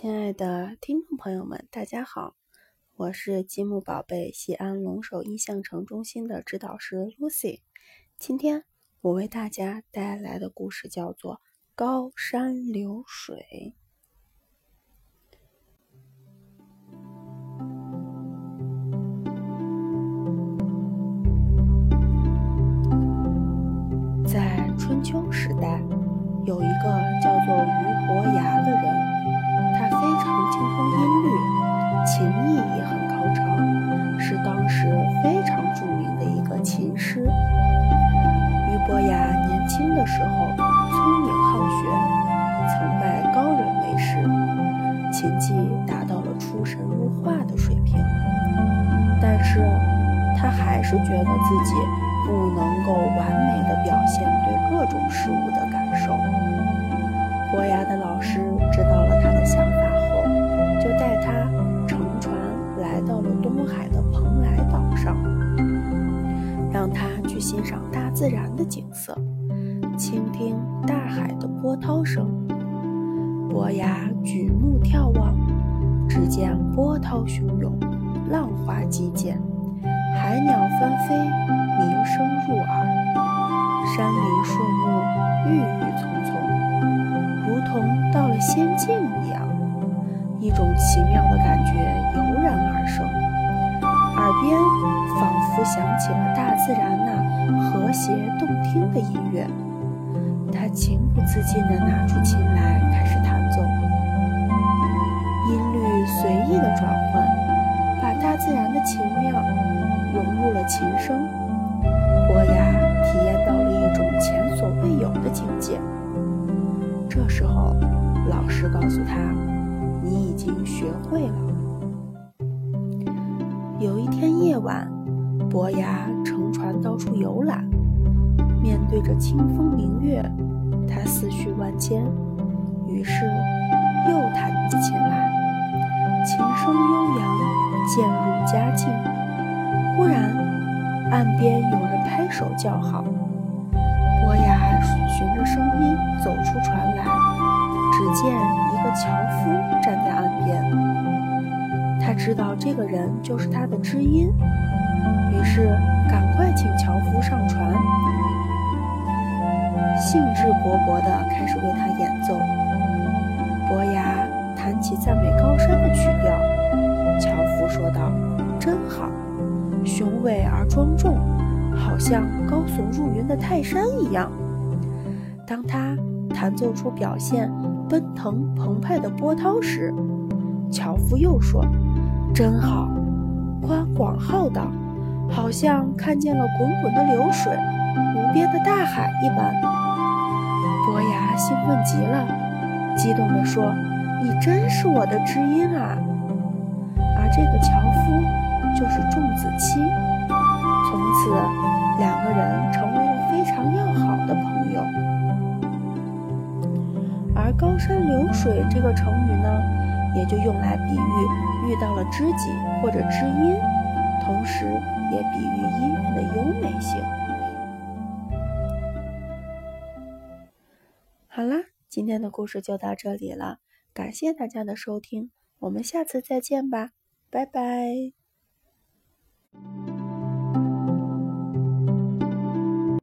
亲爱的听众朋友们，大家好，我是积木宝贝西安龙首印象城中心的指导师 Lucy。今天我为大家带来的故事叫做《高山流水》。琴技达到了出神入化的水平。但是，他还是觉得自己不能够完美的表现对各种事物的感受。伯牙的老师知道了他的想法后，就带他乘船来。到了东海的蓬莱岛上，让他去欣赏大自然的景色，倾听大海的波涛声。伯牙举目，只见波涛汹涌，浪花激溅，海鸟纷飞，鸣声入耳，山林树木郁郁葱葱，如同到了仙境一样。一种奇妙的感觉油然而生，耳边仿佛响起了大自然那和谐动听的音乐。他情不自禁地拿出琴自然的奇妙融入了琴声。伯牙体验到了一种前所未有的境界。这时候，老师告诉他。你已经学会了。有一天夜晚，伯牙乘船到处游览，面对着清风明月，他思绪万千，于是又弹起琴来。琴声悠扬，渐入佳境。忽然，岸边有人拍手叫好。伯牙循着声音走出船来，只见。一个樵夫站在岸边，他知道这个人就是他的知音，于是赶快请樵夫上船，兴致勃勃地开始为他演奏。伯牙弹起赞美高山的曲调，樵夫说道：“真好，雄伟而庄重，好像高耸入云的泰山一样。”当他弹奏出表现。奔腾澎湃的波涛时，樵夫又说：“真好，宽广浩荡，好像看见了滚滚的流水，无边的大海一般。”伯牙兴奋极了，激动地说：“你真是我的知音啊！”就是仲子期。从此，两个人成为了非常要好的朋友。而“高山流水”这个成语呢，也就用来比喻遇到了知己或者知音，同时也比喻音乐的优美性。好啦，今天的故事就到这里了，感谢大家的收听，我们下次再见吧，拜拜。